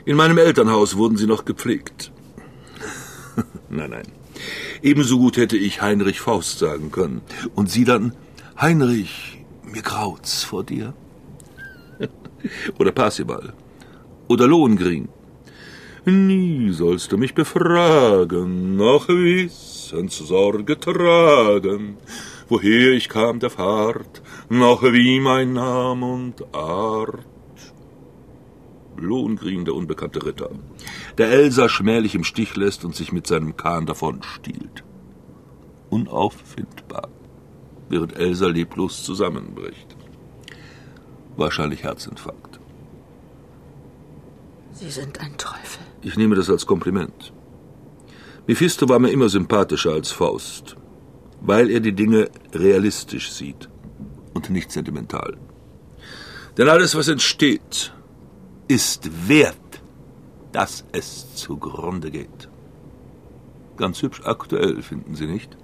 In meinem Elternhaus wurden sie noch gepflegt. nein, nein. Ebenso gut hätte ich Heinrich Faust sagen können. Und Sie dann, Heinrich, mir graut's vor dir. Oder Parsifal. Oder Lohengrin. Nie sollst du mich befragen, noch Wissens Sorge tragen, woher ich kam der Fahrt, noch wie mein Name und Art. Lohengrin, der unbekannte Ritter, der Elsa schmählich im Stich lässt und sich mit seinem Kahn davon stiehlt. Unauffindbar, während Elsa leblos zusammenbricht. Wahrscheinlich Herzinfarkt. Sie sind ein Teufel. Ich nehme das als Kompliment. Mephisto war mir immer sympathischer als Faust, weil er die Dinge realistisch sieht und nicht sentimental. Denn alles, was entsteht, ist wert, dass es zugrunde geht. Ganz hübsch aktuell, finden Sie nicht?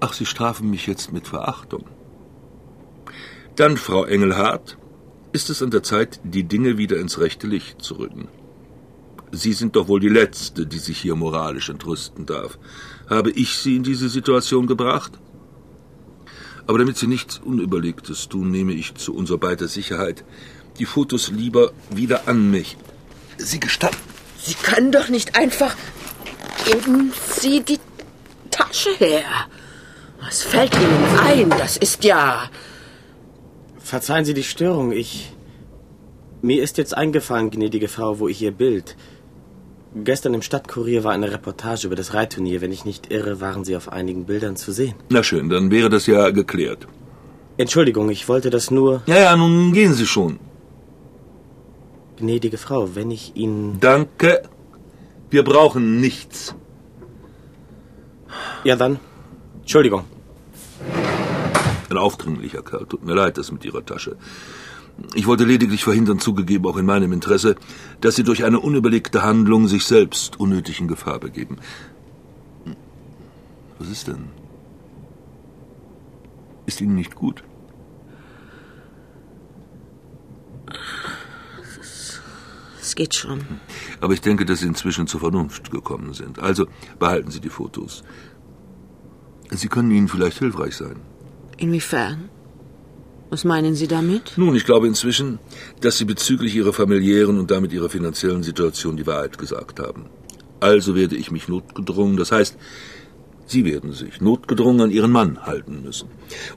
Ach, Sie strafen mich jetzt mit Verachtung. Dann, Frau Engelhardt, ist es an der Zeit, die Dinge wieder ins rechte Licht zu rücken. Sie sind doch wohl die Letzte, die sich hier moralisch entrüsten darf. Habe ich Sie in diese Situation gebracht? Aber damit Sie nichts Unüberlegtes tun, nehme ich zu unserer beider Sicherheit die Fotos lieber wieder an mich. Sie gestatten. Sie können doch nicht einfach. Geben Sie die Tasche her. Was fällt Ihnen ein? Das ist ja. Verzeihen Sie die Störung. Ich. Mir ist jetzt eingefallen, gnädige Frau, wo ich Ihr Bild. Gestern im Stadtkurier war eine Reportage über das Reitturnier. Wenn ich nicht irre, waren Sie auf einigen Bildern zu sehen. Na schön, dann wäre das ja geklärt. Entschuldigung, ich wollte das nur. Ja, ja, nun gehen Sie schon. Gnädige Frau, wenn ich Ihnen. Danke. Wir brauchen nichts. Ja, dann. Entschuldigung. Ein aufdringlicher Kerl. Tut mir leid, das mit Ihrer Tasche. Ich wollte lediglich verhindern, zugegeben auch in meinem Interesse, dass Sie durch eine unüberlegte Handlung sich selbst unnötig in Gefahr begeben. Was ist denn? Ist Ihnen nicht gut? Es geht schon. Aber ich denke, dass Sie inzwischen zur Vernunft gekommen sind. Also behalten Sie die Fotos. Sie können Ihnen vielleicht hilfreich sein. Inwiefern? Was meinen Sie damit? Nun, ich glaube inzwischen, dass Sie bezüglich Ihrer familiären und damit Ihrer finanziellen Situation die Wahrheit gesagt haben. Also werde ich mich notgedrungen, das heißt, Sie werden sich notgedrungen an Ihren Mann halten müssen.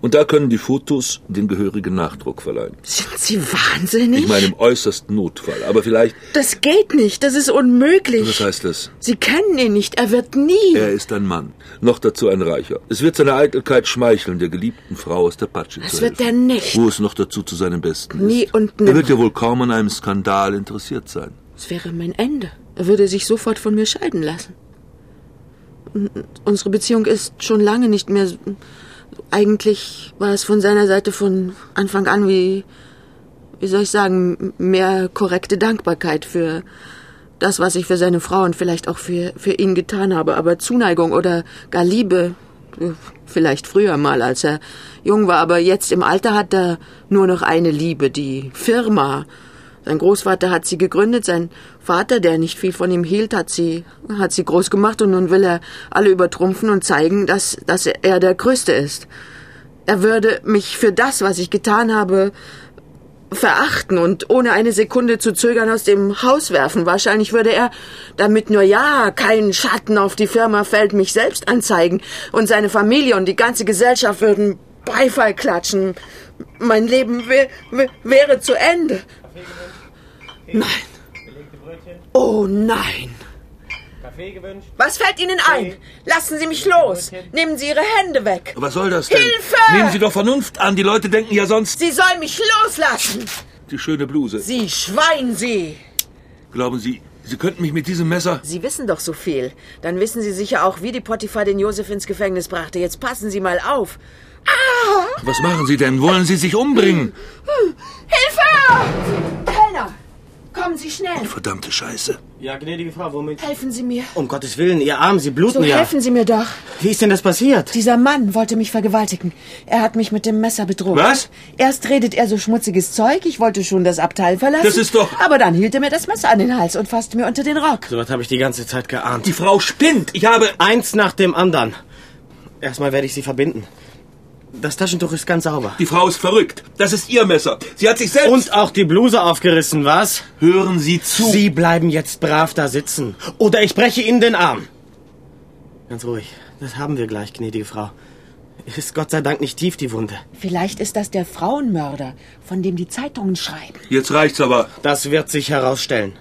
Und da können die Fotos den gehörigen Nachdruck verleihen. Sind Sie wahnsinnig? Ich meine im äußersten Notfall, aber vielleicht... Das geht nicht, das ist unmöglich. Was heißt das? Sie kennen ihn nicht, er wird nie... Er ist ein Mann, noch dazu ein Reicher. Es wird seine Eitelkeit schmeicheln, der geliebten Frau aus der Patsche das zu wird helfen. er nicht. Wo es noch dazu zu seinem Besten Nie ist. und Er nimmer. wird ja wohl kaum an einem Skandal interessiert sein. Es wäre mein Ende. Er würde sich sofort von mir scheiden lassen. Unsere Beziehung ist schon lange nicht mehr. Eigentlich war es von seiner Seite von Anfang an wie, wie soll ich sagen, mehr korrekte Dankbarkeit für das, was ich für seine Frau und vielleicht auch für, für ihn getan habe. Aber Zuneigung oder gar Liebe, vielleicht früher mal, als er jung war, aber jetzt im Alter hat er nur noch eine Liebe, die Firma. Sein Großvater hat sie gegründet, sein Vater, der nicht viel von ihm hielt, hat sie, hat sie groß gemacht und nun will er alle übertrumpfen und zeigen, dass, dass er der Größte ist. Er würde mich für das, was ich getan habe, verachten und ohne eine Sekunde zu zögern aus dem Haus werfen. Wahrscheinlich würde er, damit nur ja kein Schatten auf die Firma fällt, mich selbst anzeigen und seine Familie und die ganze Gesellschaft würden Beifall klatschen. Mein Leben wär, wär, wäre zu Ende. Nein. Oh nein. Kaffee gewünscht? Was fällt Ihnen ein? Lassen Sie mich los. Nehmen Sie Ihre Hände weg. Was soll das denn? Hilfe! Nehmen Sie doch Vernunft an. Die Leute denken ja sonst... Sie sollen mich loslassen. Die schöne Bluse. Sie Schwein, Sie. Glauben Sie, Sie könnten mich mit diesem Messer... Sie wissen doch so viel. Dann wissen Sie sicher auch, wie die Potiphar den Josef ins Gefängnis brachte. Jetzt passen Sie mal auf. Ah! Was machen Sie denn? Wollen Sie sich umbringen? Hilfe! Kommen Sie schnell. Verdammte Scheiße. Ja, gnädige Frau, womit? Helfen Sie mir. Um Gottes Willen, Ihr Arm, Sie bluten So ja. helfen Sie mir doch. Wie ist denn das passiert? Dieser Mann wollte mich vergewaltigen. Er hat mich mit dem Messer bedroht. Was? Erst redet er so schmutziges Zeug, ich wollte schon das Abteil verlassen. Das ist doch- Aber dann hielt er mir das Messer an den Hals und fasste mir unter den Rock. So was habe ich die ganze Zeit geahnt. Die Frau spinnt. Ich habe... Eins nach dem anderen. Erstmal werde ich Sie verbinden. Das Taschentuch ist ganz sauber. Die Frau ist verrückt. Das ist ihr Messer. Sie hat sich selbst... Und auch die Bluse aufgerissen, was? Hören Sie zu. Sie bleiben jetzt brav da sitzen. Oder ich breche Ihnen den Arm. Ganz ruhig. Das haben wir gleich, gnädige Frau. Ist Gott sei Dank nicht tief, die Wunde. Vielleicht ist das der Frauenmörder, von dem die Zeitungen schreiben. Jetzt reicht's aber. Das wird sich herausstellen.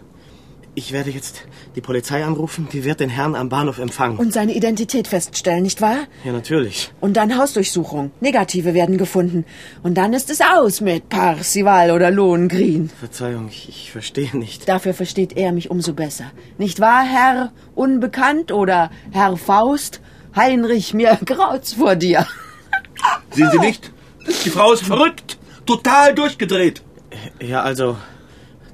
Ich werde jetzt die Polizei anrufen. Die wird den Herrn am Bahnhof empfangen. Und seine Identität feststellen, nicht wahr? ja, natürlich. Und dann Hausdurchsuchung. Negative werden gefunden. Und dann ist es aus mit Parsival oder Lohengrin. Verzeihung, ich, ich verstehe nicht. Dafür versteht er mich umso besser. Nicht wahr, Herr Unbekannt oder Herr Faust? Heinrich, mir graut's vor dir. Sehen Sie nicht? Die Frau ist verrückt. Total durchgedreht. Ja, also,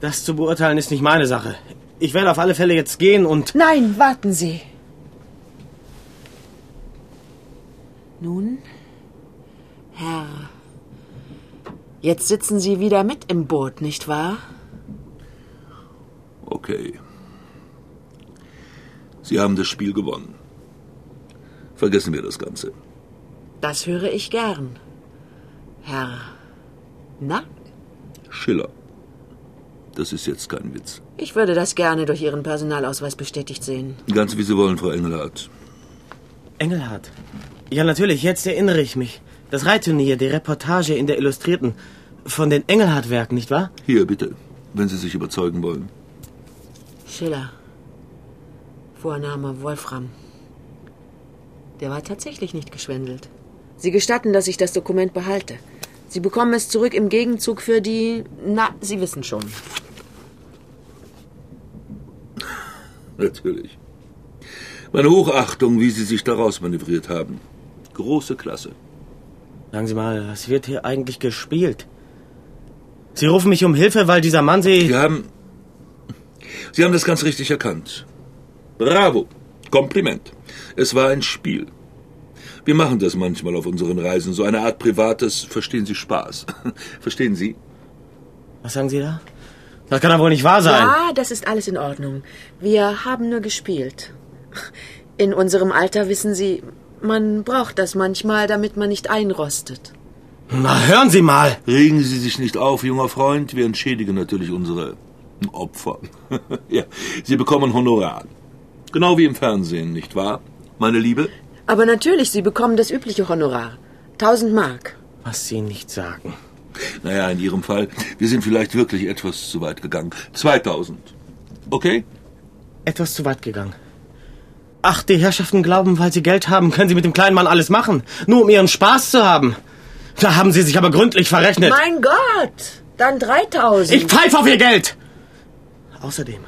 Das zu beurteilen ist nicht meine Sache. Ich werde auf alle Fälle jetzt gehen und... Nein, warten Sie. Nun, Herr, jetzt sitzen Sie wieder mit im Boot, nicht wahr? Okay. Sie haben das Spiel gewonnen. Vergessen wir das Ganze. Das höre ich gern. Herr. Na? Schiller. Das ist jetzt kein Witz. Ich würde das gerne durch Ihren Personalausweis bestätigt sehen. Ganz wie Sie wollen, Frau Engelhardt. Engelhardt. Ja, natürlich, jetzt erinnere ich mich. Das Reitturnier, die Reportage in der Illustrierten. Von den Engelhardt-Werken, nicht wahr? Hier, bitte, wenn Sie sich überzeugen wollen. Schiller. Vorname Wolfram. Der war tatsächlich nicht geschwindelt. Sie gestatten, dass ich das Dokument behalte. Sie bekommen es zurück im Gegenzug für die. Na, Sie wissen schon. Natürlich. Meine Hochachtung, wie Sie sich daraus manövriert haben. Große Klasse. Sagen Sie mal, was wird hier eigentlich gespielt? Sie rufen mich um Hilfe, weil dieser Mann Sie. Sie haben. Sie haben das ganz richtig erkannt. Bravo. Kompliment. Es war ein Spiel. Wir machen das manchmal auf unseren Reisen, so eine Art privates, verstehen Sie, Spaß. verstehen Sie? Was sagen Sie da? Das kann doch wohl nicht wahr sein. Ja, das ist alles in Ordnung. Wir haben nur gespielt. In unserem Alter wissen Sie, man braucht das manchmal, damit man nicht einrostet. Na, hören Sie mal. Regen Sie sich nicht auf, junger Freund. Wir entschädigen natürlich unsere Opfer. ja, Sie bekommen Honorar. Genau wie im Fernsehen, nicht wahr, meine Liebe? Aber natürlich, Sie bekommen das übliche Honorar. Tausend Mark. Was Sie nicht sagen. Naja, in Ihrem Fall, wir sind vielleicht wirklich etwas zu weit gegangen. 2000. Okay? Etwas zu weit gegangen. Ach, die Herrschaften glauben, weil sie Geld haben, können sie mit dem kleinen Mann alles machen. Nur um ihren Spaß zu haben. Da haben sie sich aber gründlich verrechnet. Mein Gott! Dann 3000. Ich pfeife auf ihr Geld! Außerdem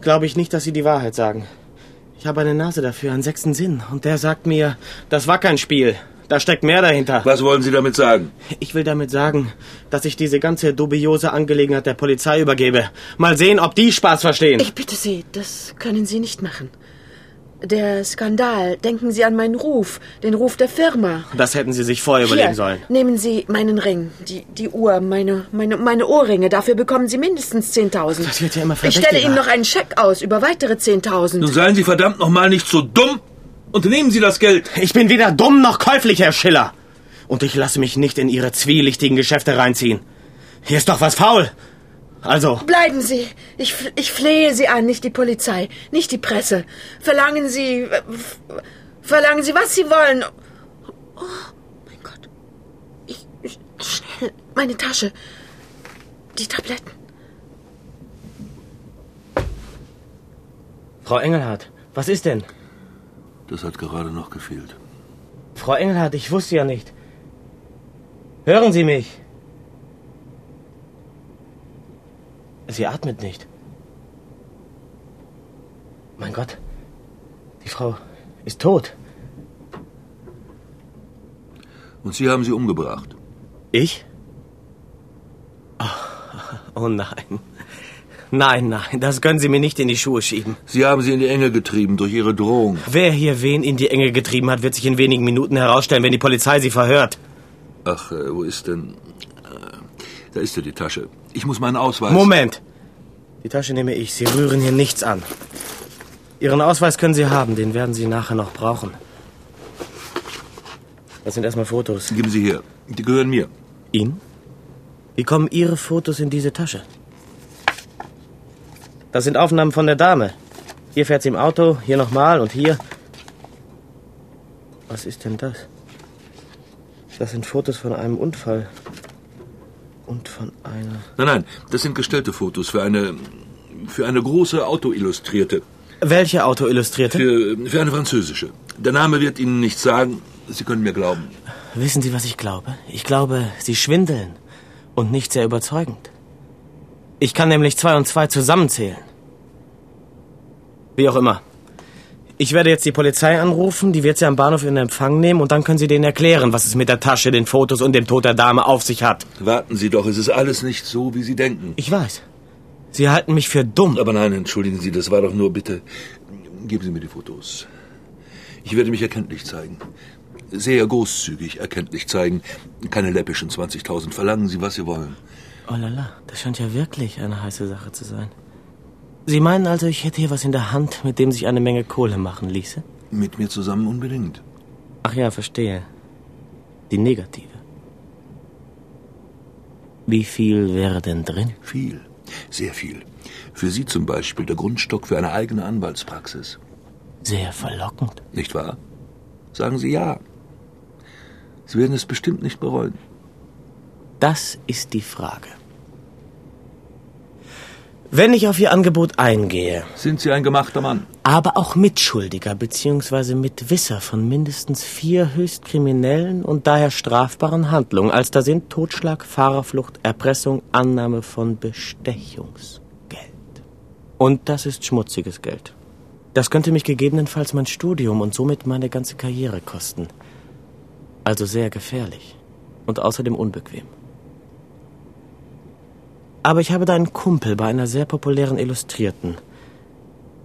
glaube ich nicht, dass sie die Wahrheit sagen. Ich habe eine Nase dafür, einen sechsten Sinn. Und der sagt mir, das war kein Spiel. Da steckt mehr dahinter. Was wollen Sie damit sagen? Ich will damit sagen, dass ich diese ganze dubiose Angelegenheit der Polizei übergebe. Mal sehen, ob die Spaß verstehen. Ich bitte Sie, das können Sie nicht machen. Der Skandal. Denken Sie an meinen Ruf, den Ruf der Firma. Das hätten Sie sich vorher überlegen Hier, sollen. Nehmen Sie meinen Ring, die, die Uhr, meine, meine, meine Ohrringe. Dafür bekommen Sie mindestens 10.000. Das wird ja immer Ich stelle. Ihnen noch einen Scheck aus über weitere 10.000. Nun seien Sie verdammt noch mal nicht so dumm und nehmen Sie das Geld. Ich bin weder dumm noch käuflich, Herr Schiller. Und ich lasse mich nicht in Ihre zwielichtigen Geschäfte reinziehen. Hier ist doch was faul. Also, Bleiben Sie. Ich, ich flehe Sie an, nicht die Polizei, nicht die Presse. Verlangen Sie. Verlangen Sie, was Sie wollen. Oh, mein Gott. Ich, ich, schnell, meine Tasche. Die Tabletten. Frau Engelhardt, was ist denn? Das hat gerade noch gefehlt. Frau Engelhardt, ich wusste ja nicht. Hören Sie mich. Sie atmet nicht. Mein Gott, die Frau ist tot. Und Sie haben sie umgebracht. Ich? Ach, oh nein. Nein, nein, das können Sie mir nicht in die Schuhe schieben. Sie haben sie in die Enge getrieben durch Ihre Drohung. Wer hier wen in die Enge getrieben hat, wird sich in wenigen Minuten herausstellen, wenn die Polizei sie verhört. Ach, äh, wo ist denn... Äh, da ist ja die Tasche. Ich muss meinen Ausweis... Moment! Die Tasche nehme ich. Sie rühren hier nichts an. Ihren Ausweis können Sie haben, den werden Sie nachher noch brauchen. Das sind erstmal Fotos. Geben Sie her. Die gehören mir. Ihnen? Wie kommen Ihre Fotos in diese Tasche? Das sind Aufnahmen von der Dame. Hier fährt sie im Auto, hier nochmal und hier. Was ist denn das? Das sind Fotos von einem Unfall. Und von einer. Nein, nein, das sind gestellte Fotos für eine... für eine große Autoillustrierte. Welche Auto illustrierte? Für, für eine französische. Der Name wird Ihnen nichts sagen. Sie können mir glauben. Wissen Sie, was ich glaube? Ich glaube, Sie schwindeln. Und nicht sehr überzeugend. Ich kann nämlich zwei und zwei zusammenzählen. Wie auch immer. Ich werde jetzt die Polizei anrufen, die wird Sie am Bahnhof in Empfang nehmen und dann können Sie denen erklären, was es mit der Tasche, den Fotos und dem Tod der Dame auf sich hat. Warten Sie doch, es ist alles nicht so, wie Sie denken. Ich weiß. Sie halten mich für dumm. Aber nein, entschuldigen Sie, das war doch nur bitte. Geben Sie mir die Fotos. Ich werde mich erkenntlich zeigen. Sehr großzügig erkenntlich zeigen. Keine läppischen 20.000. Verlangen Sie, was Sie wollen. Oh lala, das scheint ja wirklich eine heiße Sache zu sein. Sie meinen also, ich hätte hier was in der Hand, mit dem sich eine Menge Kohle machen ließe? Mit mir zusammen unbedingt. Ach ja, verstehe. Die negative. Wie viel wäre denn drin? Viel. Sehr viel. Für Sie zum Beispiel der Grundstock für eine eigene Anwaltspraxis. Sehr verlockend. Nicht wahr? Sagen Sie ja. Sie werden es bestimmt nicht bereuen. Das ist die Frage. Wenn ich auf Ihr Angebot eingehe, Sind Sie ein gemachter Mann? aber auch Mitschuldiger bzw. Mitwisser von mindestens vier höchst kriminellen und daher strafbaren Handlungen, als da sind Totschlag, Fahrerflucht, Erpressung, Annahme von Bestechungsgeld. Und das ist schmutziges Geld. Das könnte mich gegebenenfalls mein Studium und somit meine ganze Karriere kosten. Also sehr gefährlich und außerdem unbequem. Aber ich habe da einen Kumpel bei einer sehr populären Illustrierten.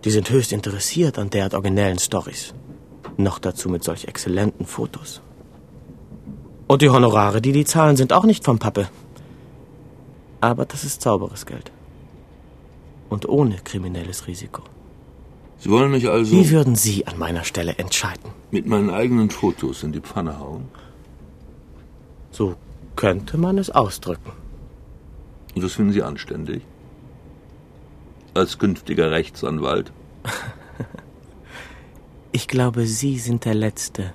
Die sind höchst interessiert an derart originellen Stories. Noch dazu mit solch exzellenten Fotos. Und die Honorare, die die zahlen, sind auch nicht vom Pappe. Aber das ist sauberes Geld. Und ohne kriminelles Risiko. Sie wollen mich also Wie würden Sie an meiner Stelle entscheiden? mit meinen eigenen Fotos in die Pfanne hauen? So könnte man es ausdrücken. Und das finden Sie anständig? Als künftiger Rechtsanwalt? Ich glaube, Sie sind der Letzte,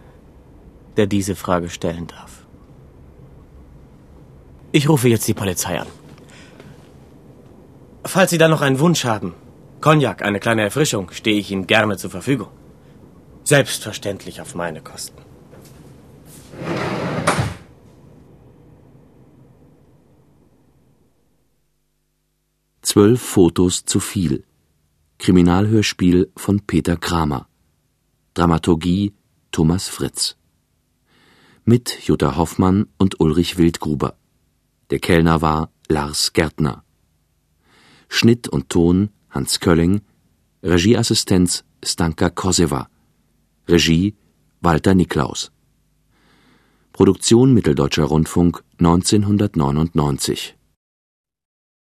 der diese Frage stellen darf. Ich rufe jetzt die Polizei an. Falls Sie da noch einen Wunsch haben, Cognac, eine kleine Erfrischung, stehe ich Ihnen gerne zur Verfügung. Selbstverständlich auf meine Kosten. Zwölf Fotos zu viel. Kriminalhörspiel von Peter Kramer. Dramaturgie Thomas Fritz. Mit Jutta Hoffmann und Ulrich Wildgruber. Der Kellner war Lars Gärtner. Schnitt und Ton Hans Kölling. Regieassistenz Stanka Koseva. Regie Walter Niklaus. Produktion Mitteldeutscher Rundfunk 1999